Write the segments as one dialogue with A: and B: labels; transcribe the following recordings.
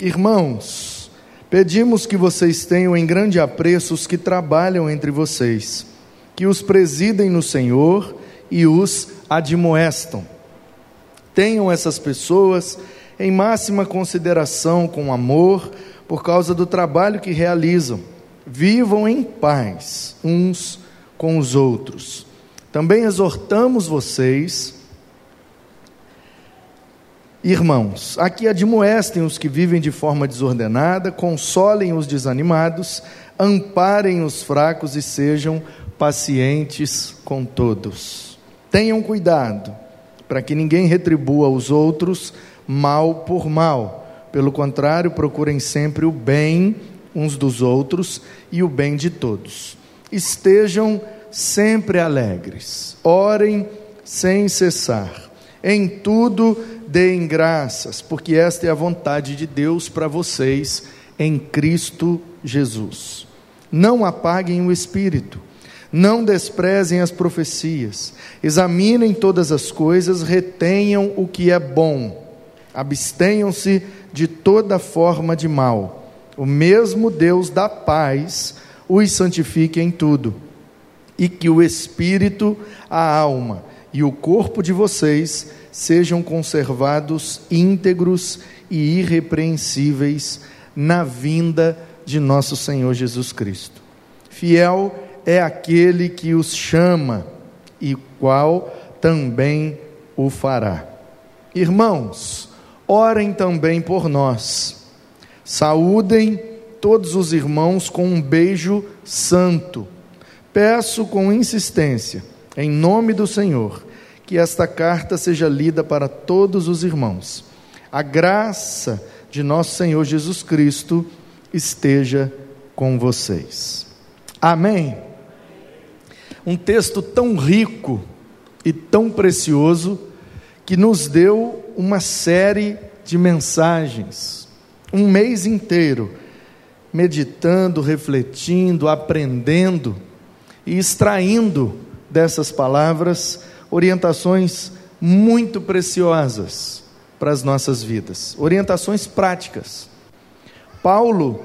A: Irmãos, pedimos que vocês tenham em grande apreço os que trabalham entre vocês, que os presidem no Senhor e os admoestam. Tenham essas pessoas em máxima consideração, com amor, por causa do trabalho que realizam. Vivam em paz uns com os outros. Também exortamos vocês Irmãos, aqui admoestem os que vivem de forma desordenada, consolem os desanimados, amparem os fracos e sejam pacientes com todos. Tenham cuidado para que ninguém retribua aos outros mal por mal. Pelo contrário, procurem sempre o bem uns dos outros e o bem de todos. Estejam sempre alegres, orem sem cessar. Em tudo, deem graças, porque esta é a vontade de Deus para vocês em Cristo Jesus. Não apaguem o espírito, não desprezem as profecias, examinem todas as coisas, retenham o que é bom, abstenham-se de toda forma de mal. O mesmo Deus da paz os santifique em tudo, e que o espírito, a alma e o corpo de vocês sejam conservados íntegros e irrepreensíveis na vinda de nosso Senhor Jesus Cristo. Fiel é aquele que os chama e qual também o fará. Irmãos, orem também por nós. Saúdem todos os irmãos com um beijo santo. Peço com insistência, em nome do Senhor, que esta carta seja lida para todos os irmãos. A graça de nosso Senhor Jesus Cristo esteja com vocês. Amém. Um texto tão rico e tão precioso que nos deu uma série de mensagens, um mês inteiro, meditando, refletindo, aprendendo e extraindo dessas palavras orientações muito preciosas para as nossas vidas, orientações práticas. Paulo,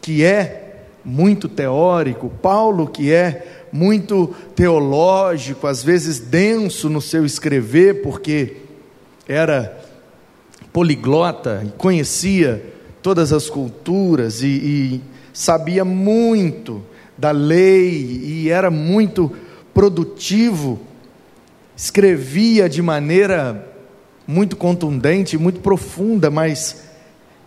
A: que é muito teórico, Paulo, que é muito teológico, às vezes denso no seu escrever, porque era poliglota e conhecia todas as culturas e, e sabia muito da lei e era muito produtivo escrevia de maneira muito contundente, muito profunda, mas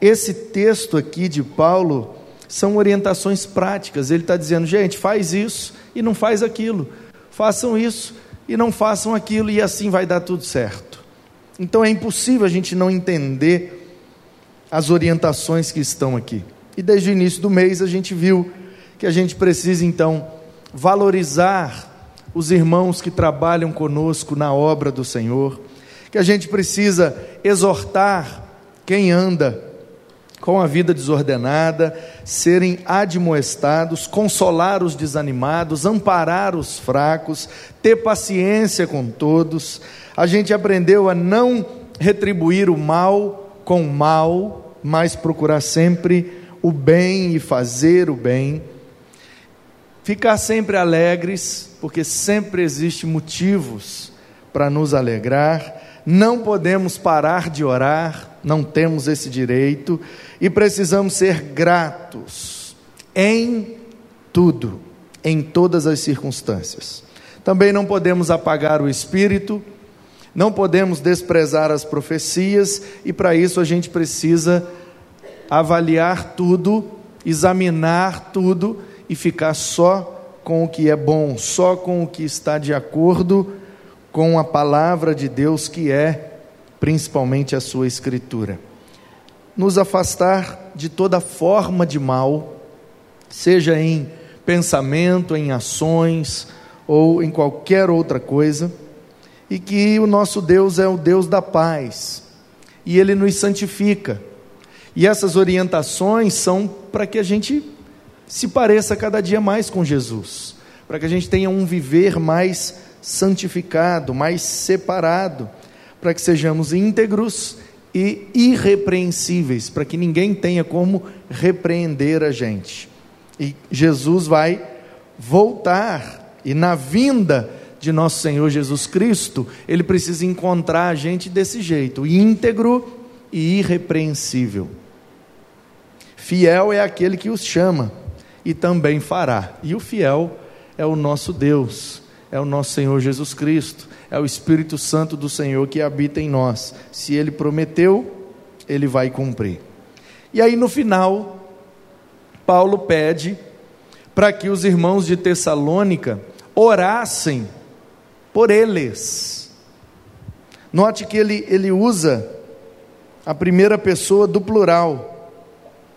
A: esse texto aqui de Paulo são orientações práticas. Ele está dizendo, gente, faz isso e não faz aquilo, façam isso e não façam aquilo, e assim vai dar tudo certo. Então é impossível a gente não entender as orientações que estão aqui. E desde o início do mês a gente viu que a gente precisa então valorizar os irmãos que trabalham conosco na obra do Senhor, que a gente precisa exortar quem anda com a vida desordenada, serem admoestados, consolar os desanimados, amparar os fracos, ter paciência com todos. A gente aprendeu a não retribuir o mal com o mal, mas procurar sempre o bem e fazer o bem. Ficar sempre alegres, porque sempre existe motivos para nos alegrar. Não podemos parar de orar, não temos esse direito e precisamos ser gratos em tudo, em todas as circunstâncias. Também não podemos apagar o espírito, não podemos desprezar as profecias e para isso a gente precisa avaliar tudo, examinar tudo e ficar só com o que é bom, só com o que está de acordo com a palavra de Deus, que é principalmente a sua escritura. Nos afastar de toda forma de mal, seja em pensamento, em ações ou em qualquer outra coisa, e que o nosso Deus é o Deus da paz, e ele nos santifica. E essas orientações são para que a gente se pareça cada dia mais com Jesus, para que a gente tenha um viver mais santificado, mais separado, para que sejamos íntegros e irrepreensíveis, para que ninguém tenha como repreender a gente. E Jesus vai voltar, e na vinda de nosso Senhor Jesus Cristo, ele precisa encontrar a gente desse jeito, íntegro e irrepreensível. Fiel é aquele que os chama e também fará. E o fiel é o nosso Deus, é o nosso Senhor Jesus Cristo, é o Espírito Santo do Senhor que habita em nós. Se ele prometeu, ele vai cumprir. E aí no final, Paulo pede para que os irmãos de Tessalônica orassem por eles. Note que ele, ele usa a primeira pessoa do plural,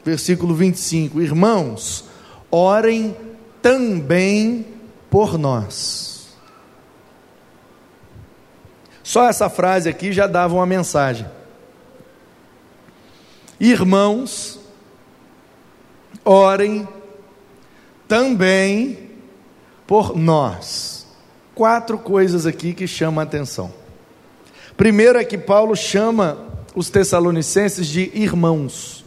A: versículo 25: Irmãos, orem também por nós. Só essa frase aqui já dava uma mensagem. Irmãos, orem também por nós. Quatro coisas aqui que chamam a atenção. Primeiro é que Paulo chama os Tessalonicenses de irmãos.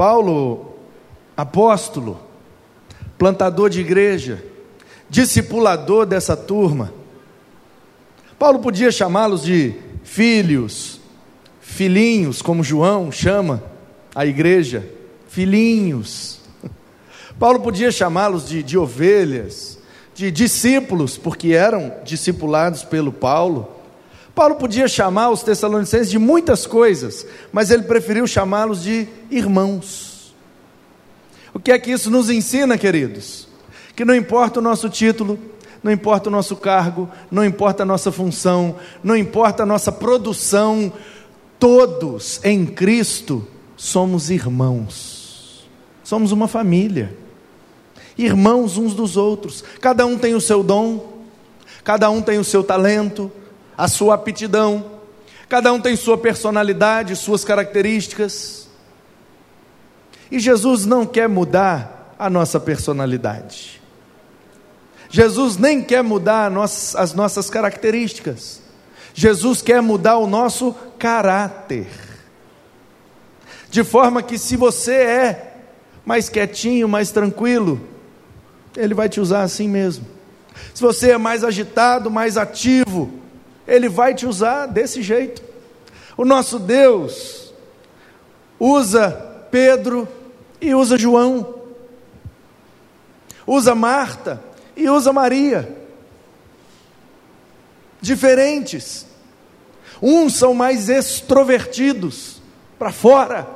A: Paulo, apóstolo, plantador de igreja, discipulador dessa turma. Paulo podia chamá-los de filhos, filhinhos, como João chama a igreja, filhinhos. Paulo podia chamá-los de, de ovelhas, de discípulos, porque eram discipulados pelo Paulo. Paulo podia chamar os Tessalonicenses de muitas coisas, mas ele preferiu chamá-los de irmãos. O que é que isso nos ensina, queridos? Que não importa o nosso título, não importa o nosso cargo, não importa a nossa função, não importa a nossa produção, todos em Cristo somos irmãos, somos uma família, irmãos uns dos outros, cada um tem o seu dom, cada um tem o seu talento, a sua aptidão, cada um tem sua personalidade, suas características. E Jesus não quer mudar a nossa personalidade. Jesus nem quer mudar as nossas características. Jesus quer mudar o nosso caráter. De forma que, se você é mais quietinho, mais tranquilo, Ele vai te usar assim mesmo. Se você é mais agitado, mais ativo, ele vai te usar desse jeito. O nosso Deus usa Pedro e usa João, usa Marta e usa Maria. Diferentes. Uns são mais extrovertidos para fora,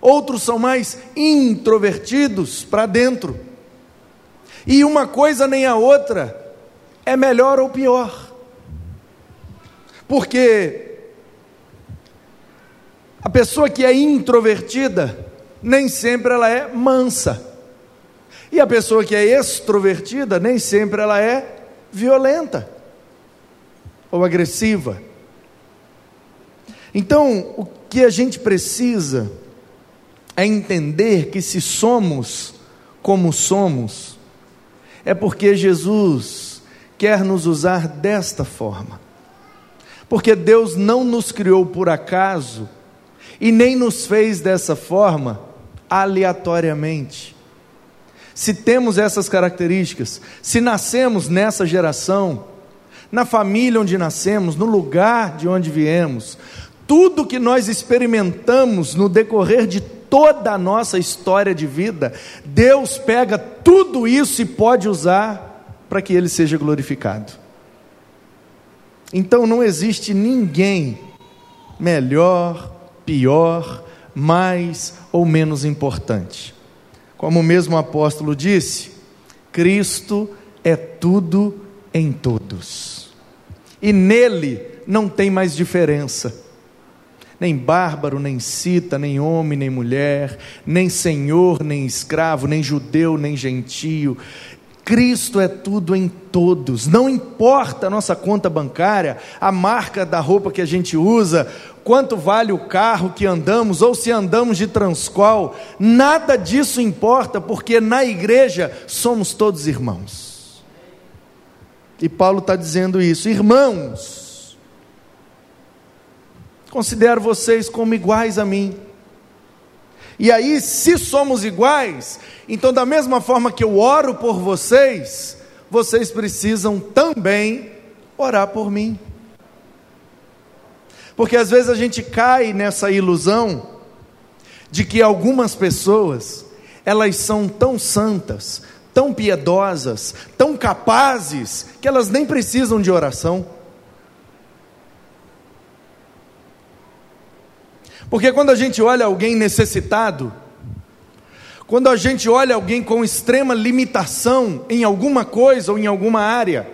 A: outros são mais introvertidos para dentro. E uma coisa nem a outra é melhor ou pior. Porque a pessoa que é introvertida, nem sempre ela é mansa. E a pessoa que é extrovertida, nem sempre ela é violenta ou agressiva. Então, o que a gente precisa é entender que se somos como somos, é porque Jesus quer nos usar desta forma. Porque Deus não nos criou por acaso e nem nos fez dessa forma aleatoriamente. Se temos essas características, se nascemos nessa geração, na família onde nascemos, no lugar de onde viemos, tudo que nós experimentamos no decorrer de toda a nossa história de vida, Deus pega tudo isso e pode usar para que Ele seja glorificado. Então não existe ninguém melhor, pior, mais ou menos importante. Como o mesmo apóstolo disse, Cristo é tudo em todos. E nele não tem mais diferença. Nem bárbaro, nem cita, nem homem, nem mulher, nem senhor, nem escravo, nem judeu, nem gentio. Cristo é tudo em todos, não importa a nossa conta bancária, a marca da roupa que a gente usa, quanto vale o carro que andamos, ou se andamos de transqual, nada disso importa, porque na igreja somos todos irmãos. E Paulo está dizendo isso, irmãos, considero vocês como iguais a mim. E aí, se somos iguais, então, da mesma forma que eu oro por vocês, vocês precisam também orar por mim. Porque às vezes a gente cai nessa ilusão de que algumas pessoas, elas são tão santas, tão piedosas, tão capazes, que elas nem precisam de oração. Porque quando a gente olha alguém necessitado, quando a gente olha alguém com extrema limitação em alguma coisa ou em alguma área,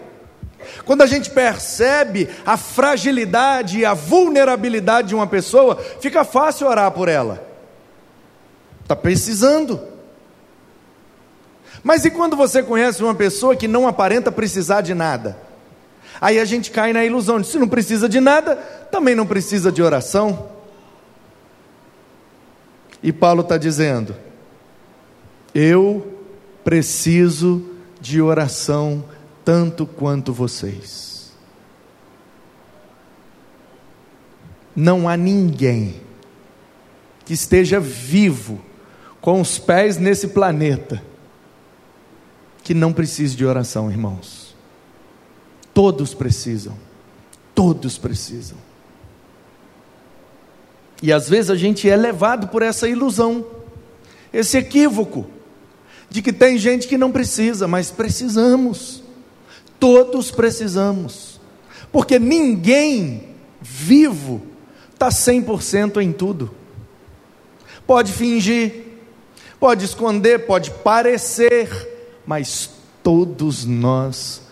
A: quando a gente percebe a fragilidade e a vulnerabilidade de uma pessoa, fica fácil orar por ela. Está precisando. Mas e quando você conhece uma pessoa que não aparenta precisar de nada? Aí a gente cai na ilusão de se não precisa de nada, também não precisa de oração. E Paulo está dizendo: eu preciso de oração tanto quanto vocês. Não há ninguém que esteja vivo com os pés nesse planeta que não precise de oração, irmãos. Todos precisam. Todos precisam. E às vezes a gente é levado por essa ilusão, esse equívoco, de que tem gente que não precisa, mas precisamos. Todos precisamos. Porque ninguém vivo está 100% em tudo. Pode fingir, pode esconder, pode parecer, mas todos nós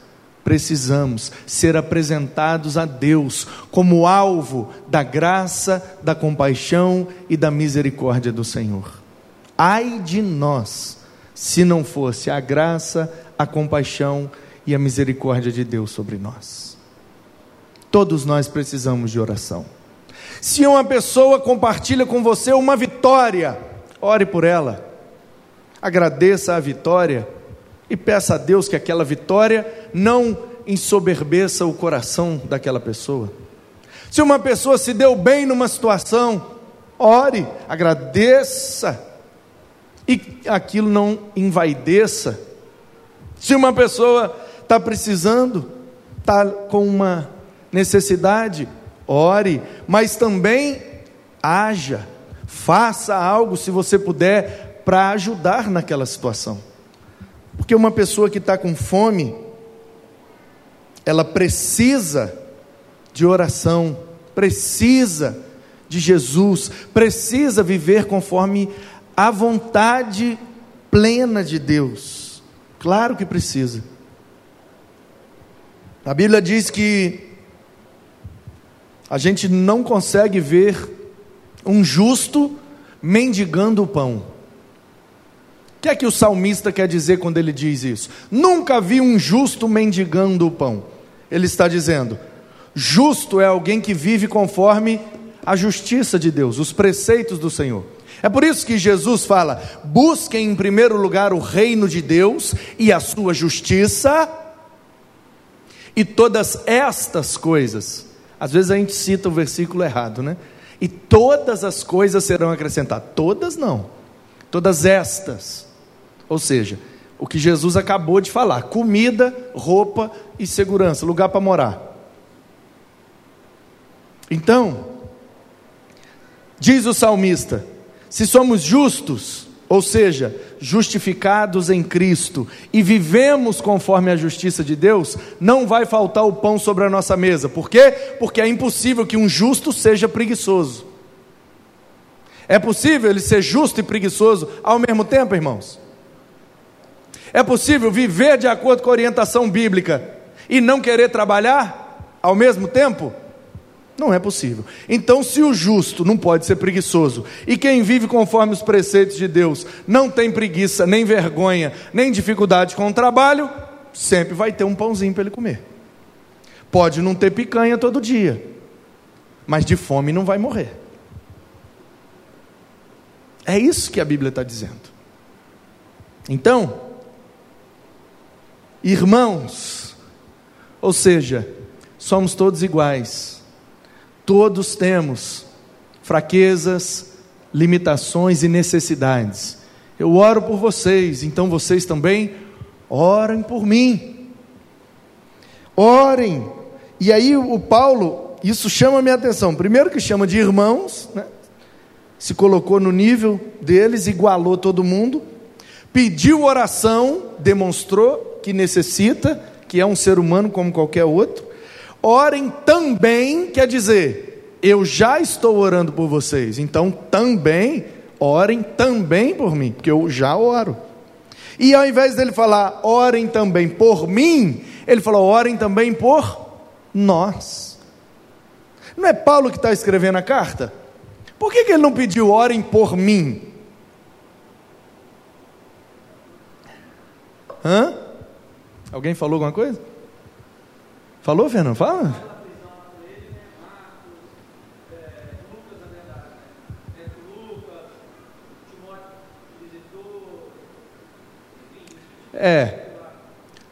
A: precisamos ser apresentados a Deus como alvo da graça, da compaixão e da misericórdia do Senhor. Ai de nós, se não fosse a graça, a compaixão e a misericórdia de Deus sobre nós. Todos nós precisamos de oração. Se uma pessoa compartilha com você uma vitória, ore por ela, agradeça a vitória e peça a Deus que aquela vitória não ensoberbeça o coração daquela pessoa. Se uma pessoa se deu bem numa situação, ore, agradeça e aquilo não envaideça. Se uma pessoa está precisando, está com uma necessidade, ore, mas também haja, faça algo se você puder para ajudar naquela situação. Porque uma pessoa que está com fome, ela precisa de oração, precisa de Jesus, precisa viver conforme a vontade plena de Deus. Claro que precisa. A Bíblia diz que a gente não consegue ver um justo mendigando o pão que é que o salmista quer dizer quando ele diz isso? Nunca vi um justo mendigando o pão. Ele está dizendo: justo é alguém que vive conforme a justiça de Deus, os preceitos do Senhor. É por isso que Jesus fala: busquem em primeiro lugar o reino de Deus e a sua justiça, e todas estas coisas. Às vezes a gente cita o versículo errado, né? E todas as coisas serão acrescentadas. Todas não. Todas estas ou seja, o que Jesus acabou de falar: comida, roupa e segurança, lugar para morar. Então, diz o salmista: se somos justos, ou seja, justificados em Cristo e vivemos conforme a justiça de Deus, não vai faltar o pão sobre a nossa mesa. Por quê? Porque é impossível que um justo seja preguiçoso. É possível ele ser justo e preguiçoso ao mesmo tempo, irmãos? É possível viver de acordo com a orientação bíblica e não querer trabalhar ao mesmo tempo? Não é possível. Então, se o justo não pode ser preguiçoso, e quem vive conforme os preceitos de Deus não tem preguiça, nem vergonha, nem dificuldade com o trabalho, sempre vai ter um pãozinho para ele comer. Pode não ter picanha todo dia, mas de fome não vai morrer. É isso que a Bíblia está dizendo. Então, irmãos, ou seja, somos todos iguais, Todos temos fraquezas, limitações e necessidades. Eu oro por vocês, então vocês também orem por mim. Orem. E aí o Paulo, isso chama a minha atenção. Primeiro que chama de irmãos, né? se colocou no nível deles, igualou todo mundo, pediu oração, demonstrou que necessita, que é um ser humano como qualquer outro. Orem também, quer dizer, eu já estou orando por vocês, então também orem também por mim, porque eu já oro. E ao invés dele falar, orem também por mim, ele falou, orem também por nós. Não é Paulo que está escrevendo a carta? Por que, que ele não pediu, orem por mim? Hã? Alguém falou alguma coisa? Falou, Fernando? Fala. É.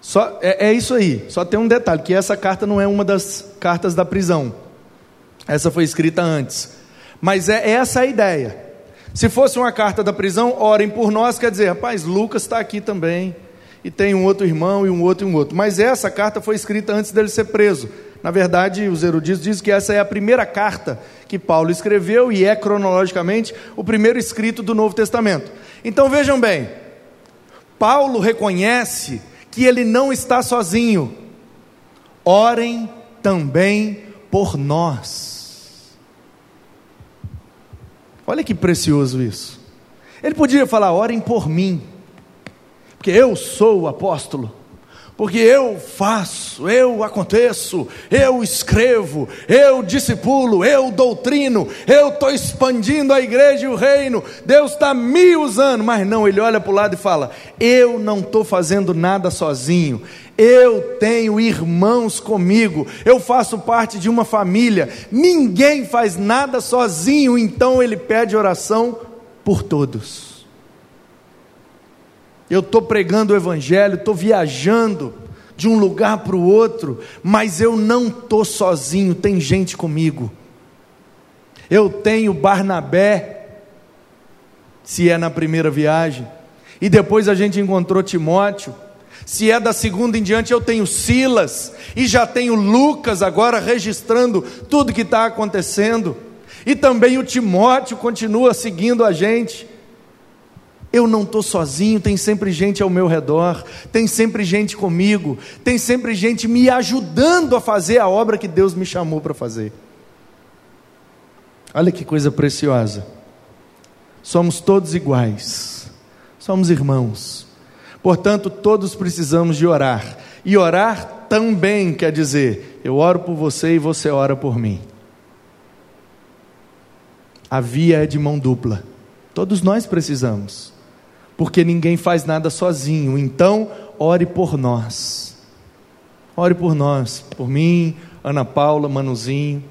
A: Só, é, é, isso aí. Só tem um detalhe: que essa carta não é uma das cartas da prisão. Essa foi escrita antes. Mas é essa a ideia. Se fosse uma carta da prisão, orem por nós, quer dizer, rapaz, Lucas está aqui também. E tem um outro irmão, e um outro, e um outro. Mas essa carta foi escrita antes dele ser preso. Na verdade, os eruditos dizem que essa é a primeira carta que Paulo escreveu e é cronologicamente o primeiro escrito do Novo Testamento. Então vejam bem, Paulo reconhece que ele não está sozinho. Orem também por nós. Olha que precioso isso. Ele podia falar: orem por mim, porque eu sou o apóstolo. Porque eu faço, eu aconteço, eu escrevo, eu discipulo, eu doutrino, eu estou expandindo a igreja e o reino, Deus está me usando, mas não, ele olha para o lado e fala: eu não estou fazendo nada sozinho, eu tenho irmãos comigo, eu faço parte de uma família, ninguém faz nada sozinho, então ele pede oração por todos eu estou pregando o Evangelho, estou viajando de um lugar para o outro, mas eu não estou sozinho, tem gente comigo. Eu tenho Barnabé, se é na primeira viagem, e depois a gente encontrou Timóteo. Se é da segunda em diante, eu tenho Silas, e já tenho Lucas agora registrando tudo que está acontecendo, e também o Timóteo continua seguindo a gente. Eu não estou sozinho, tem sempre gente ao meu redor, tem sempre gente comigo, tem sempre gente me ajudando a fazer a obra que Deus me chamou para fazer. Olha que coisa preciosa. Somos todos iguais, somos irmãos, portanto, todos precisamos de orar, e orar também quer dizer: eu oro por você e você ora por mim. A via é de mão dupla, todos nós precisamos porque ninguém faz nada sozinho. Então, ore por nós. Ore por nós, por mim, Ana Paula, Manuzinho,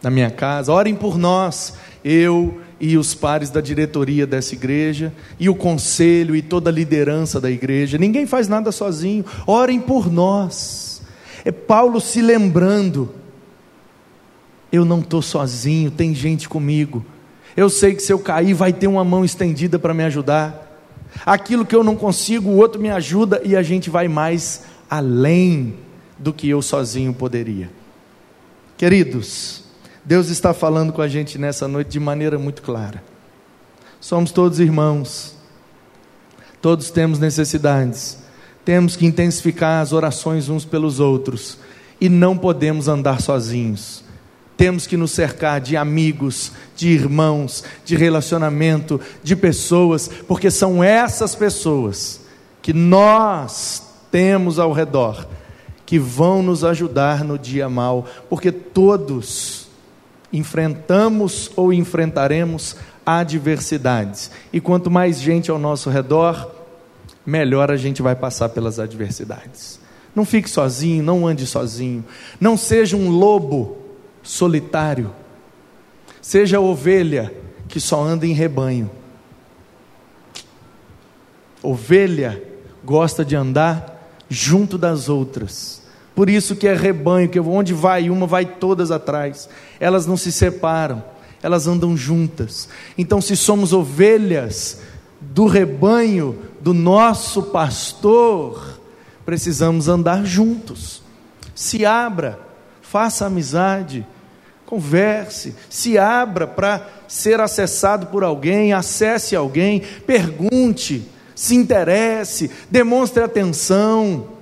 A: na minha casa. Orem por nós, eu e os pares da diretoria dessa igreja, e o conselho e toda a liderança da igreja. Ninguém faz nada sozinho. Orem por nós. É Paulo se lembrando. Eu não estou sozinho, tem gente comigo. Eu sei que se eu cair, vai ter uma mão estendida para me ajudar. Aquilo que eu não consigo, o outro me ajuda e a gente vai mais além do que eu sozinho poderia. Queridos, Deus está falando com a gente nessa noite de maneira muito clara. Somos todos irmãos, todos temos necessidades, temos que intensificar as orações uns pelos outros e não podemos andar sozinhos. Temos que nos cercar de amigos, de irmãos, de relacionamento, de pessoas, porque são essas pessoas que nós temos ao redor que vão nos ajudar no dia mal, porque todos enfrentamos ou enfrentaremos adversidades. E quanto mais gente ao nosso redor, melhor a gente vai passar pelas adversidades. Não fique sozinho, não ande sozinho. Não seja um lobo solitário. Seja ovelha que só anda em rebanho. Ovelha gosta de andar junto das outras, Por isso que é rebanho, que onde vai uma, vai todas atrás. Elas não se separam, elas andam juntas. Então, se somos ovelhas do rebanho do nosso pastor, precisamos andar juntos. Se abra, faça amizade, converse, se abra para ser acessado por alguém, acesse alguém, pergunte, se interesse, demonstre atenção.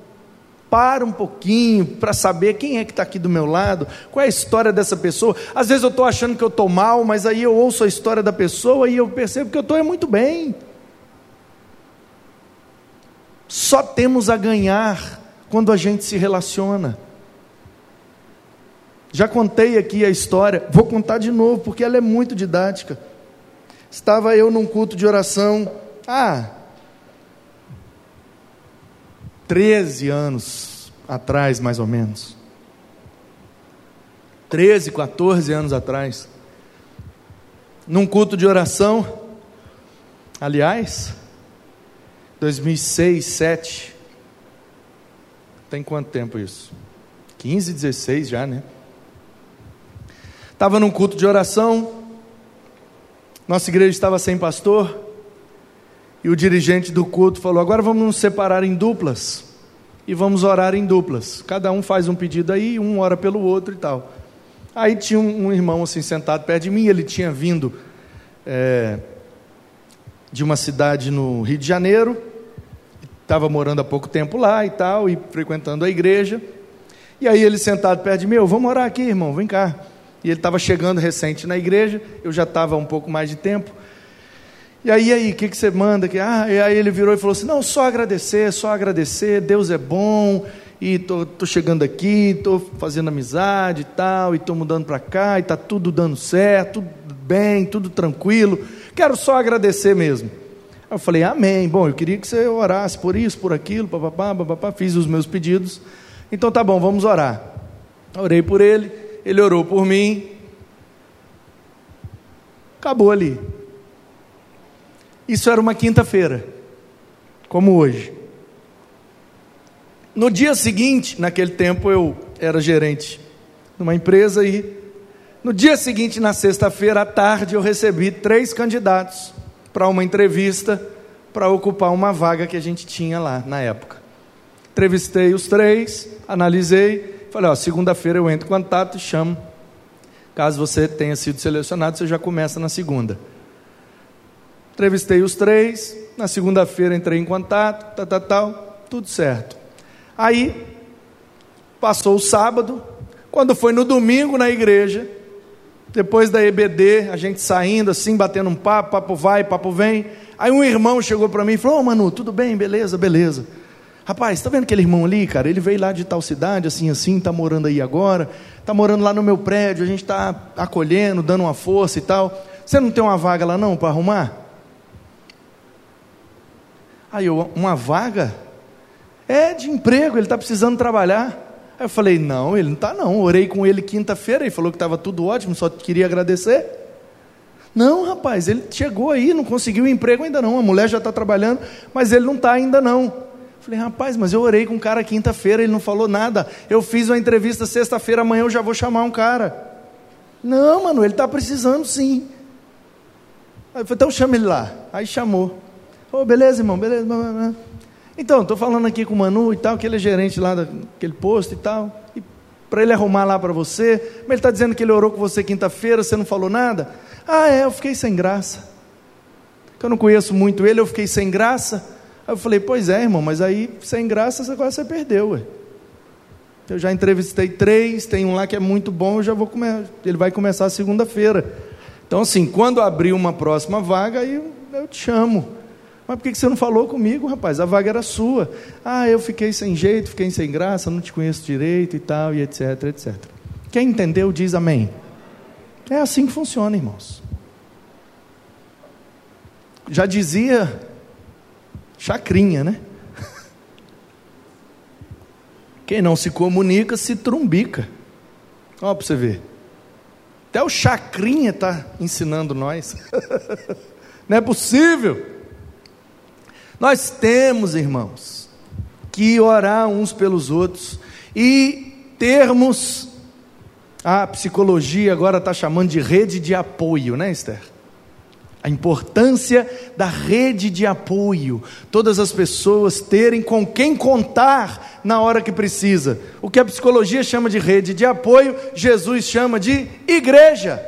A: Para um pouquinho para saber quem é que está aqui do meu lado, qual é a história dessa pessoa. Às vezes eu estou achando que eu estou mal, mas aí eu ouço a história da pessoa e eu percebo que eu estou muito bem. Só temos a ganhar quando a gente se relaciona. Já contei aqui a história, vou contar de novo porque ela é muito didática. Estava eu num culto de oração, ah, 13 anos atrás, mais ou menos. 13, 14 anos atrás. Num culto de oração, aliás, 2006, 7. Tem quanto tempo isso? 15, 16 já, né? Estava num culto de oração, nossa igreja estava sem pastor, e o dirigente do culto falou: agora vamos nos separar em duplas e vamos orar em duplas. Cada um faz um pedido aí, um ora pelo outro e tal. Aí tinha um, um irmão assim sentado perto de mim, ele tinha vindo é, de uma cidade no Rio de Janeiro, estava morando há pouco tempo lá e tal, e frequentando a igreja. E aí ele sentado perto de mim, eu, vamos orar aqui, irmão, vem cá. E ele estava chegando recente na igreja, eu já estava um pouco mais de tempo. E aí, aí, o que, que você manda? Que, ah, e aí ele virou e falou assim: não, só agradecer, só agradecer, Deus é bom, e tô, tô chegando aqui, tô fazendo amizade e tal, e tô mudando para cá, e tá tudo dando certo, tudo bem, tudo tranquilo. Quero só agradecer mesmo. Eu falei, amém. Bom, eu queria que você orasse por isso, por aquilo, papapá, papapá, fiz os meus pedidos. Então tá bom, vamos orar. Orei por ele, ele orou por mim. Acabou ali. Isso era uma quinta-feira, como hoje. No dia seguinte, naquele tempo eu era gerente numa empresa e no dia seguinte, na sexta-feira à tarde, eu recebi três candidatos para uma entrevista para ocupar uma vaga que a gente tinha lá na época. Entrevistei os três, analisei, falei: ó, segunda-feira eu entro em contato e chamo. Caso você tenha sido selecionado, você já começa na segunda. Entrevistei os três, na segunda-feira entrei em contato, tal, tal, tal, tudo certo. Aí, passou o sábado, quando foi no domingo na igreja, depois da EBD, a gente saindo assim, batendo um papo, papo vai, papo vem. Aí um irmão chegou para mim e falou: Ô oh, Manu, tudo bem, beleza, beleza. Rapaz, tá vendo aquele irmão ali, cara? Ele veio lá de tal cidade, assim, assim, tá morando aí agora, tá morando lá no meu prédio, a gente tá acolhendo, dando uma força e tal. Você não tem uma vaga lá não para arrumar? Aí eu, uma vaga? É de emprego, ele está precisando trabalhar. Aí eu falei, não, ele não está não. Orei com ele quinta-feira, ele falou que estava tudo ótimo, só queria agradecer. Não, rapaz, ele chegou aí, não conseguiu emprego ainda não. A mulher já está trabalhando, mas ele não está ainda não. Falei, rapaz, mas eu orei com um cara quinta-feira, ele não falou nada. Eu fiz uma entrevista sexta-feira, amanhã eu já vou chamar um cara. Não, mano, ele está precisando sim. Aí eu falei, então chama ele lá. Aí chamou. Oh, beleza, irmão, beleza. Então, estou falando aqui com o Manu e tal, que ele é gerente lá daquele posto e tal. E para ele arrumar lá para você. Mas ele está dizendo que ele orou com você quinta-feira, você não falou nada? Ah, é, eu fiquei sem graça. Que eu não conheço muito ele, eu fiquei sem graça. Aí eu falei, pois é, irmão, mas aí sem graça agora você perdeu, ué. Eu já entrevistei três, tem um lá que é muito bom, eu já vou comer, ele vai começar segunda-feira. Então, assim, quando abrir uma próxima vaga, aí eu, eu te chamo. Mas por que você não falou comigo, rapaz? A vaga era sua. Ah, eu fiquei sem jeito, fiquei sem graça, não te conheço direito e tal, e etc, etc. Quem entendeu, diz amém. É assim que funciona, irmãos. Já dizia Chacrinha, né? Quem não se comunica se trumbica. Olha para você ver. Até o Chacrinha está ensinando nós. não é possível. Nós temos, irmãos, que orar uns pelos outros. e termos, a psicologia agora está chamando de rede de apoio, né, Esther? A importância da rede de apoio, todas as pessoas terem com quem contar na hora que precisa. O que a psicologia chama de rede de apoio, Jesus chama de igreja.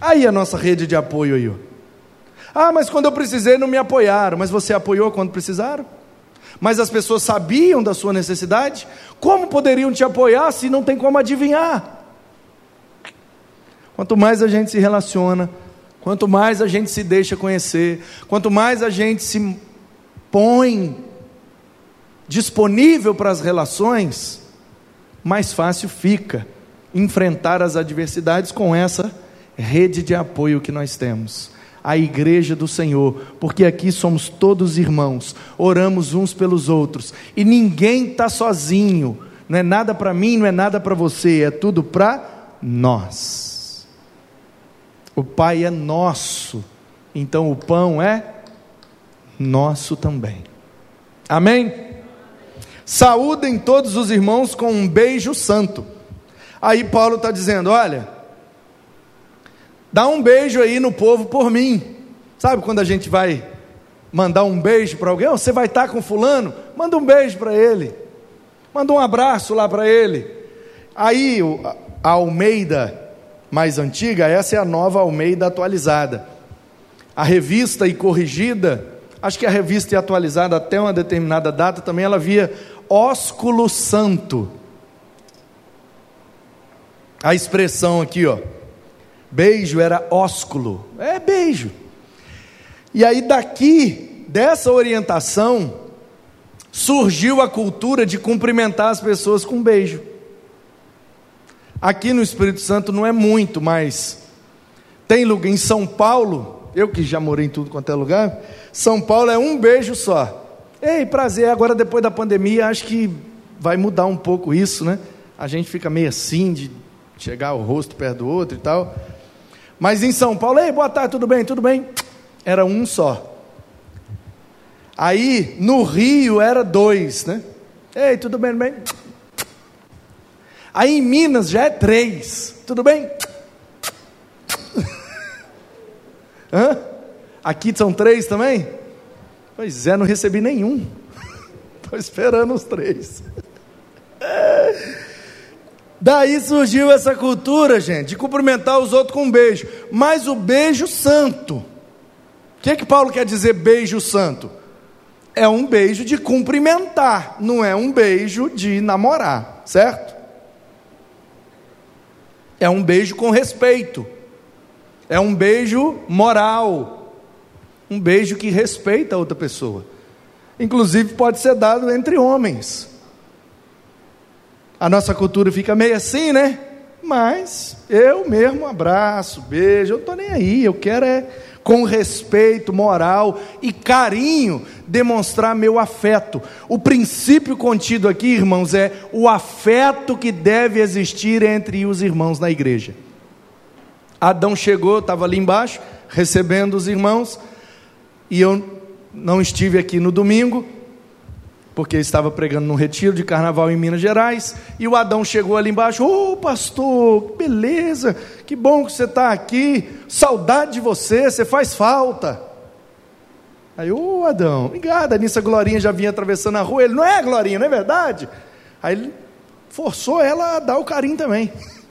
A: Aí a nossa rede de apoio aí. Ah, mas quando eu precisei não me apoiaram, mas você apoiou quando precisaram? Mas as pessoas sabiam da sua necessidade? Como poderiam te apoiar se não tem como adivinhar? Quanto mais a gente se relaciona, Quanto mais a gente se deixa conhecer, quanto mais a gente se põe disponível para as relações, mais fácil fica enfrentar as adversidades com essa rede de apoio que nós temos. A igreja do Senhor, porque aqui somos todos irmãos, oramos uns pelos outros, e ninguém está sozinho, não é nada para mim, não é nada para você, é tudo para nós. O Pai é nosso, então o pão é nosso também. Amém? Saúdem todos os irmãos com um beijo santo. Aí Paulo está dizendo: olha, dá um beijo aí no povo por mim. Sabe quando a gente vai mandar um beijo para alguém? Oh, você vai estar tá com Fulano? Manda um beijo para ele. Manda um abraço lá para ele. Aí a Almeida mais antiga, essa é a nova Almeida atualizada. A revista e corrigida, acho que a revista e atualizada até uma determinada data também ela via ósculo santo. A expressão aqui, ó. Beijo era ósculo. É beijo. E aí daqui dessa orientação surgiu a cultura de cumprimentar as pessoas com beijo. Aqui no Espírito Santo não é muito, mas tem lugar em São Paulo, eu que já morei em tudo quanto é lugar, São Paulo é um beijo só. Ei, prazer, agora depois da pandemia, acho que vai mudar um pouco isso, né? A gente fica meio assim de chegar o rosto perto do outro e tal. Mas em São Paulo, ei, boa tarde, tudo bem? Tudo bem? Era um só. Aí no Rio era dois, né? Ei, tudo bem, tudo bem? Aí em Minas já é três. Tudo bem? Hã? Aqui são três também? Pois é, não recebi nenhum. Estou esperando os três. Daí surgiu essa cultura, gente, de cumprimentar os outros com um beijo. Mas o beijo santo. O que é que Paulo quer dizer beijo santo? É um beijo de cumprimentar, não é um beijo de namorar, certo? É um beijo com respeito. É um beijo moral. Um beijo que respeita a outra pessoa. Inclusive pode ser dado entre homens. A nossa cultura fica meio assim, né? Mas eu mesmo abraço, beijo, eu estou nem aí, eu quero é com respeito moral e carinho, demonstrar meu afeto. O princípio contido aqui, irmãos, é o afeto que deve existir entre os irmãos na igreja. Adão chegou, estava ali embaixo, recebendo os irmãos, e eu não estive aqui no domingo, porque estava pregando num retiro de carnaval em Minas Gerais, e o Adão chegou ali embaixo, ô oh, pastor, beleza, que bom que você está aqui, saudade de você, você faz falta. Aí, ô oh, Adão, obrigado, nisso a Glorinha já vinha atravessando a rua, ele, não é Glorinha, não é verdade? Aí ele forçou ela a dar o carinho também.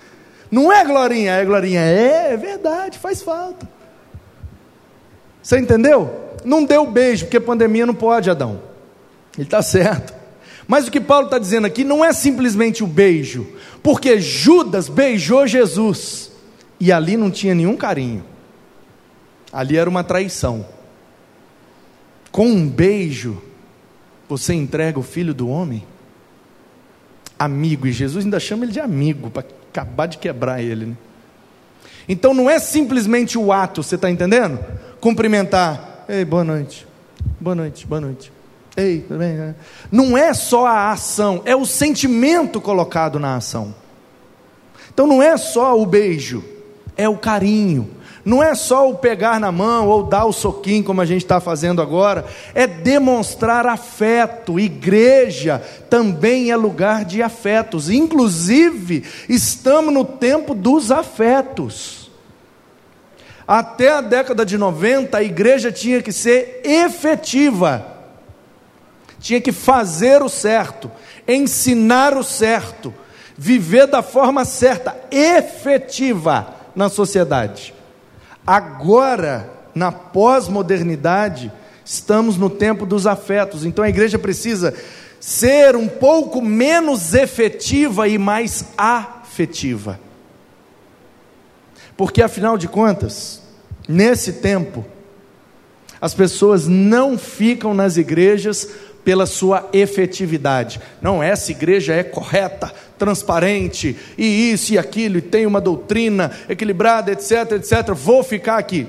A: Não é Glorinha, é Glorinha, é, é verdade, faz falta. Você entendeu? Não deu beijo, porque pandemia não pode, Adão. Ele está certo. Mas o que Paulo está dizendo aqui não é simplesmente o beijo, porque Judas beijou Jesus e ali não tinha nenhum carinho, ali era uma traição. Com um beijo, você entrega o filho do homem? Amigo, e Jesus ainda chama ele de amigo, para acabar de quebrar ele. Né? Então não é simplesmente o ato, você está entendendo? Cumprimentar, ei, boa noite, boa noite, boa noite. Ei, tudo bem? Não é só a ação, é o sentimento colocado na ação. Então não é só o beijo, é o carinho. Não é só o pegar na mão ou dar o soquinho, como a gente está fazendo agora, é demonstrar afeto. Igreja também é lugar de afetos, inclusive, estamos no tempo dos afetos. Até a década de 90, a igreja tinha que ser efetiva, tinha que fazer o certo, ensinar o certo, viver da forma certa, efetiva na sociedade. Agora, na pós-modernidade, estamos no tempo dos afetos, então a igreja precisa ser um pouco menos efetiva e mais afetiva. Porque afinal de contas, nesse tempo, as pessoas não ficam nas igrejas pela sua efetividade. Não, essa igreja é correta, transparente, e isso e aquilo, e tem uma doutrina equilibrada, etc, etc. Vou ficar aqui.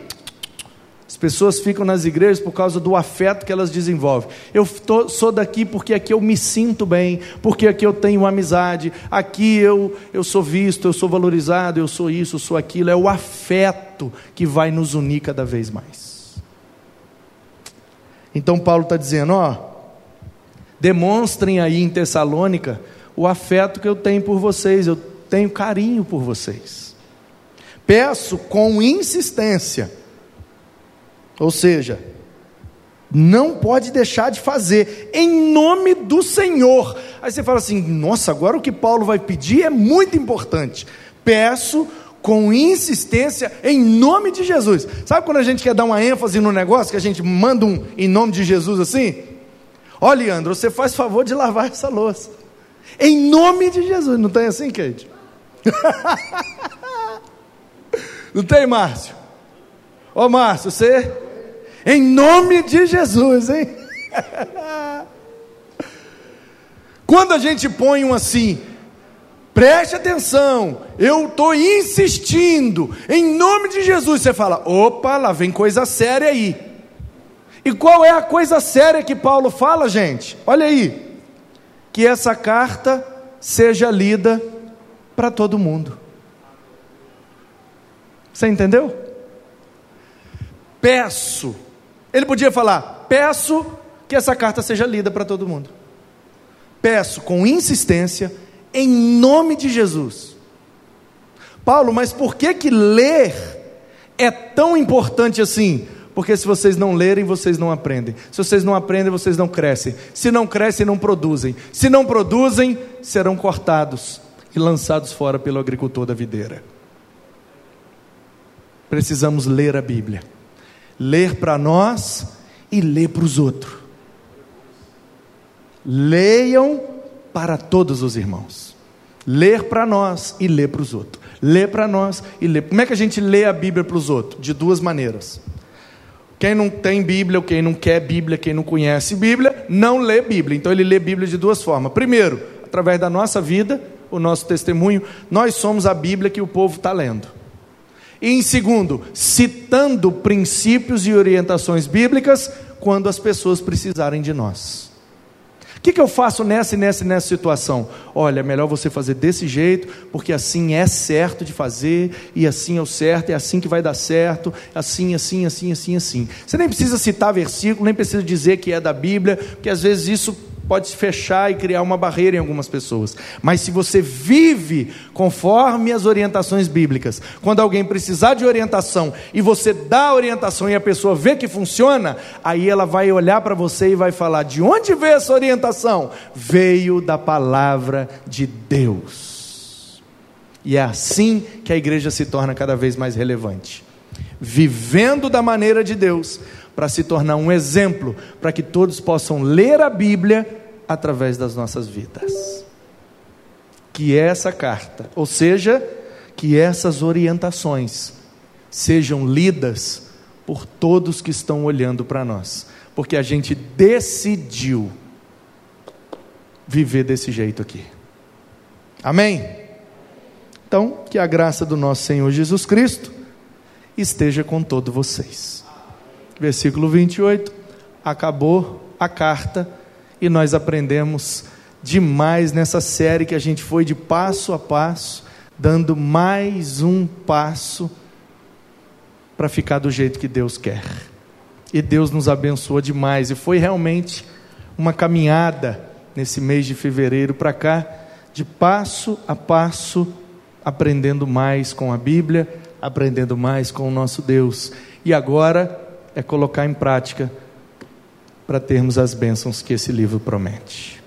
A: As pessoas ficam nas igrejas por causa do afeto que elas desenvolvem. Eu tô, sou daqui porque aqui eu me sinto bem, porque aqui eu tenho amizade, aqui eu, eu sou visto, eu sou valorizado, eu sou isso, eu sou aquilo. É o afeto que vai nos unir cada vez mais. Então Paulo está dizendo: ó, Demonstrem aí em Tessalônica o afeto que eu tenho por vocês, eu tenho carinho por vocês. Peço com insistência, ou seja, não pode deixar de fazer, em nome do Senhor. Aí você fala assim: nossa, agora o que Paulo vai pedir é muito importante. Peço com insistência em nome de Jesus. Sabe quando a gente quer dar uma ênfase no negócio, que a gente manda um em nome de Jesus assim? Ó, Leandro, você faz favor de lavar essa louça. Em nome de Jesus. Não tem assim, Kate? Não tem, Márcio? Ô, Márcio, você? Em nome de Jesus, hein? Quando a gente põe um assim, preste atenção, eu estou insistindo, em nome de Jesus, você fala, opa, lá vem coisa séria aí. E qual é a coisa séria que Paulo fala, gente? Olha aí. Que essa carta seja lida para todo mundo. Você entendeu? Peço. Ele podia falar: peço que essa carta seja lida para todo mundo. Peço com insistência, em nome de Jesus. Paulo, mas por que que ler é tão importante assim? Porque se vocês não lerem, vocês não aprendem. Se vocês não aprendem, vocês não crescem. Se não crescem, não produzem. Se não produzem, serão cortados e lançados fora pelo agricultor da videira. Precisamos ler a Bíblia. Ler para nós e ler para os outros. Leiam para todos os irmãos. Ler para nós e ler para os outros. Ler para nós e ler. Como é que a gente lê a Bíblia para os outros? De duas maneiras. Quem não tem Bíblia, ou quem não quer Bíblia, quem não conhece Bíblia, não lê Bíblia. Então ele lê Bíblia de duas formas. Primeiro, através da nossa vida, o nosso testemunho, nós somos a Bíblia que o povo está lendo. E em segundo, citando princípios e orientações bíblicas quando as pessoas precisarem de nós. O que, que eu faço nessa e nessa e nessa situação? Olha, é melhor você fazer desse jeito, porque assim é certo de fazer, e assim é o certo, é assim que vai dar certo, assim, assim, assim, assim, assim. Você nem precisa citar versículo, nem precisa dizer que é da Bíblia, porque às vezes isso pode se fechar e criar uma barreira em algumas pessoas. Mas se você vive conforme as orientações bíblicas, quando alguém precisar de orientação e você dá a orientação e a pessoa vê que funciona, aí ela vai olhar para você e vai falar: de onde veio essa orientação? Veio da palavra de Deus. E é assim que a igreja se torna cada vez mais relevante. Vivendo da maneira de Deus, para se tornar um exemplo, para que todos possam ler a Bíblia através das nossas vidas. Que essa carta, ou seja, que essas orientações sejam lidas por todos que estão olhando para nós, porque a gente decidiu viver desse jeito aqui. Amém? Então, que a graça do nosso Senhor Jesus Cristo esteja com todos vocês versículo 28, acabou a carta e nós aprendemos demais nessa série que a gente foi de passo a passo, dando mais um passo para ficar do jeito que Deus quer. E Deus nos abençoa demais. E foi realmente uma caminhada nesse mês de fevereiro para cá, de passo a passo, aprendendo mais com a Bíblia, aprendendo mais com o nosso Deus. E agora é colocar em prática para termos as bênçãos que esse livro promete.